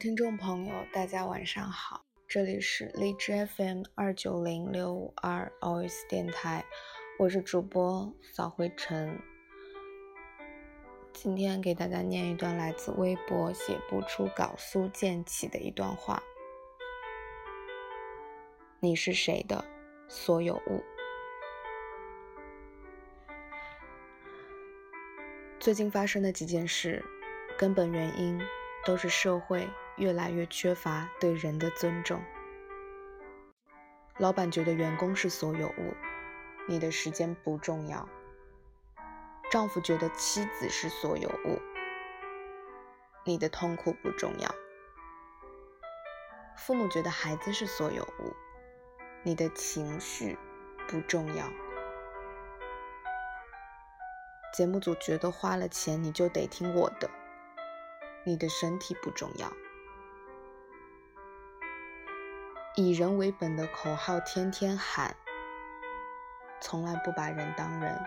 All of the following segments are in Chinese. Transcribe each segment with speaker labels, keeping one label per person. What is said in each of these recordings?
Speaker 1: 听众朋友，大家晚上好，这里是荔枝 FM 二九零六五二 Always 电台，我是主播扫灰尘。今天给大家念一段来自微博写不出稿苏建起的一段话：你是谁的所有物？最近发生的几件事，根本原因都是社会越来越缺乏对人的尊重。老板觉得员工是所有物，你的时间不重要；丈夫觉得妻子是所有物，你的痛苦不重要；父母觉得孩子是所有物，你的情绪不重要。节目组觉得花了钱你就得听我的，你的身体不重要。以人为本的口号天天喊，从来不把人当人。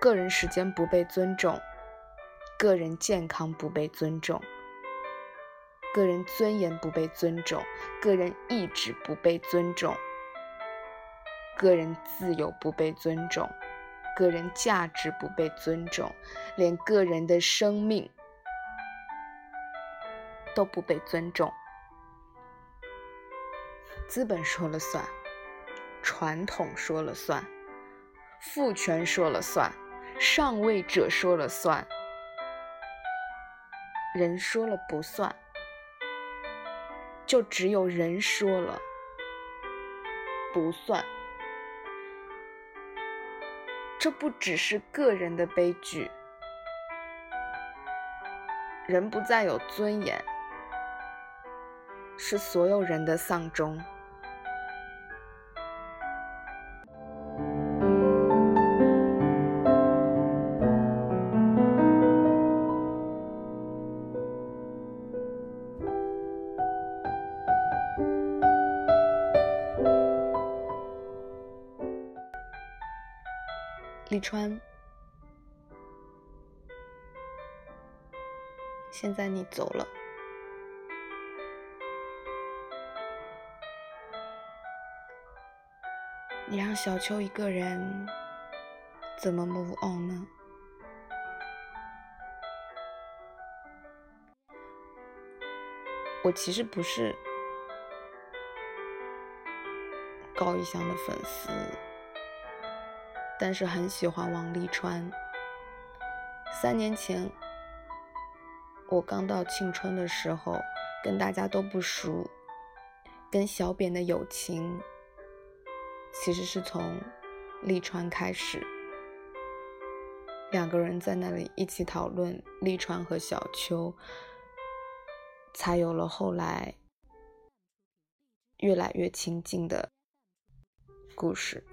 Speaker 1: 个人时间不被尊重，个人健康不被尊重，个人尊严不被尊重，个人意志不被尊重。个人自由不被尊重，个人价值不被尊重，连个人的生命都不被尊重。资本说了算，传统说了算，父权说了算，上位者说了算，人说了不算，就只有人说了不算。这不只是个人的悲剧，人不再有尊严，是所有人的丧钟。利川，现在你走了，你让小秋一个人怎么 move on 呢？我其实不是高一翔的粉丝。但是很喜欢王沥川。三年前，我刚到庆春的时候，跟大家都不熟，跟小扁的友情其实是从沥川开始。两个人在那里一起讨论沥川和小秋，才有了后来越来越亲近的故事。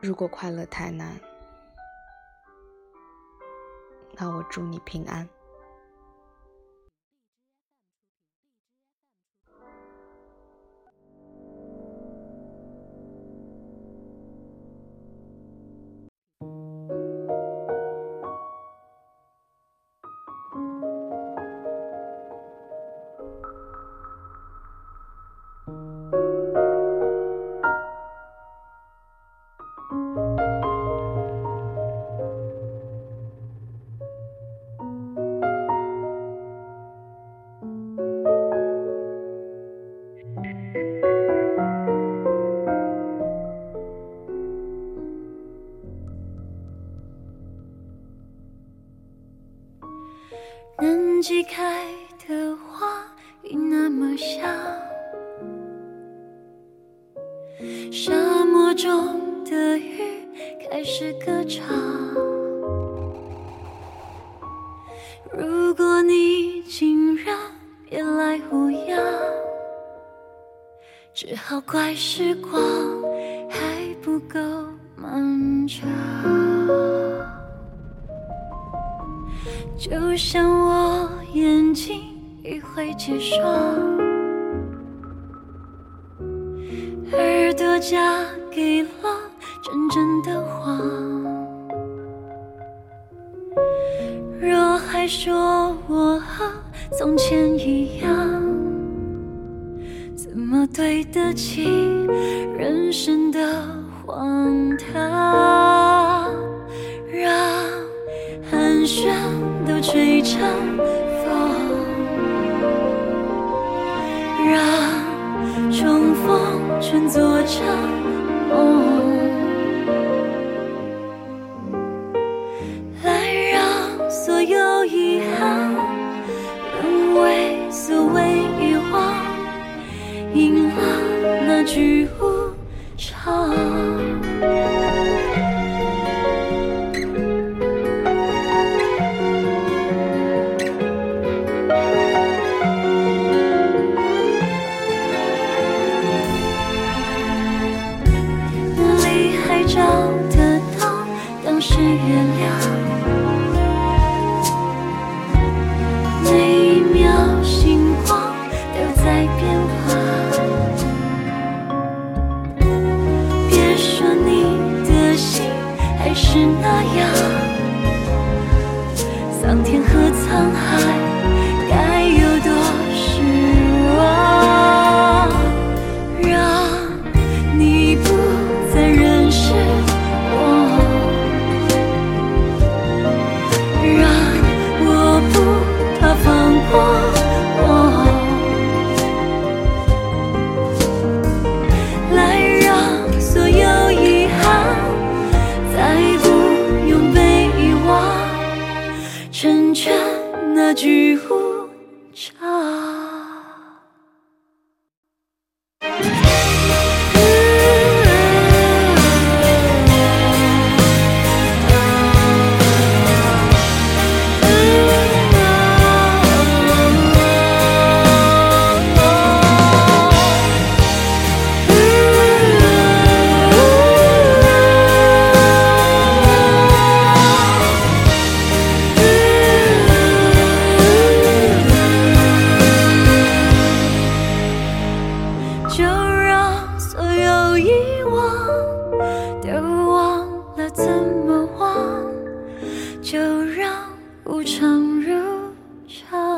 Speaker 1: 如果快乐太难，那我祝你平安。
Speaker 2: 季开的花已那么小，沙漠中的鱼开始歌唱。如果你竟然别来无恙，只好怪时光还不够漫长。就像我眼睛已会结霜，耳朵嫁给了真正的谎。若还说我和从前一样，怎么对得起人生的荒唐？让寒暄都吹成风，让重逢全做成梦，来让所有遗憾沦为所谓遗忘，赢了那句无常。是那样，桑田和沧海句无常如常。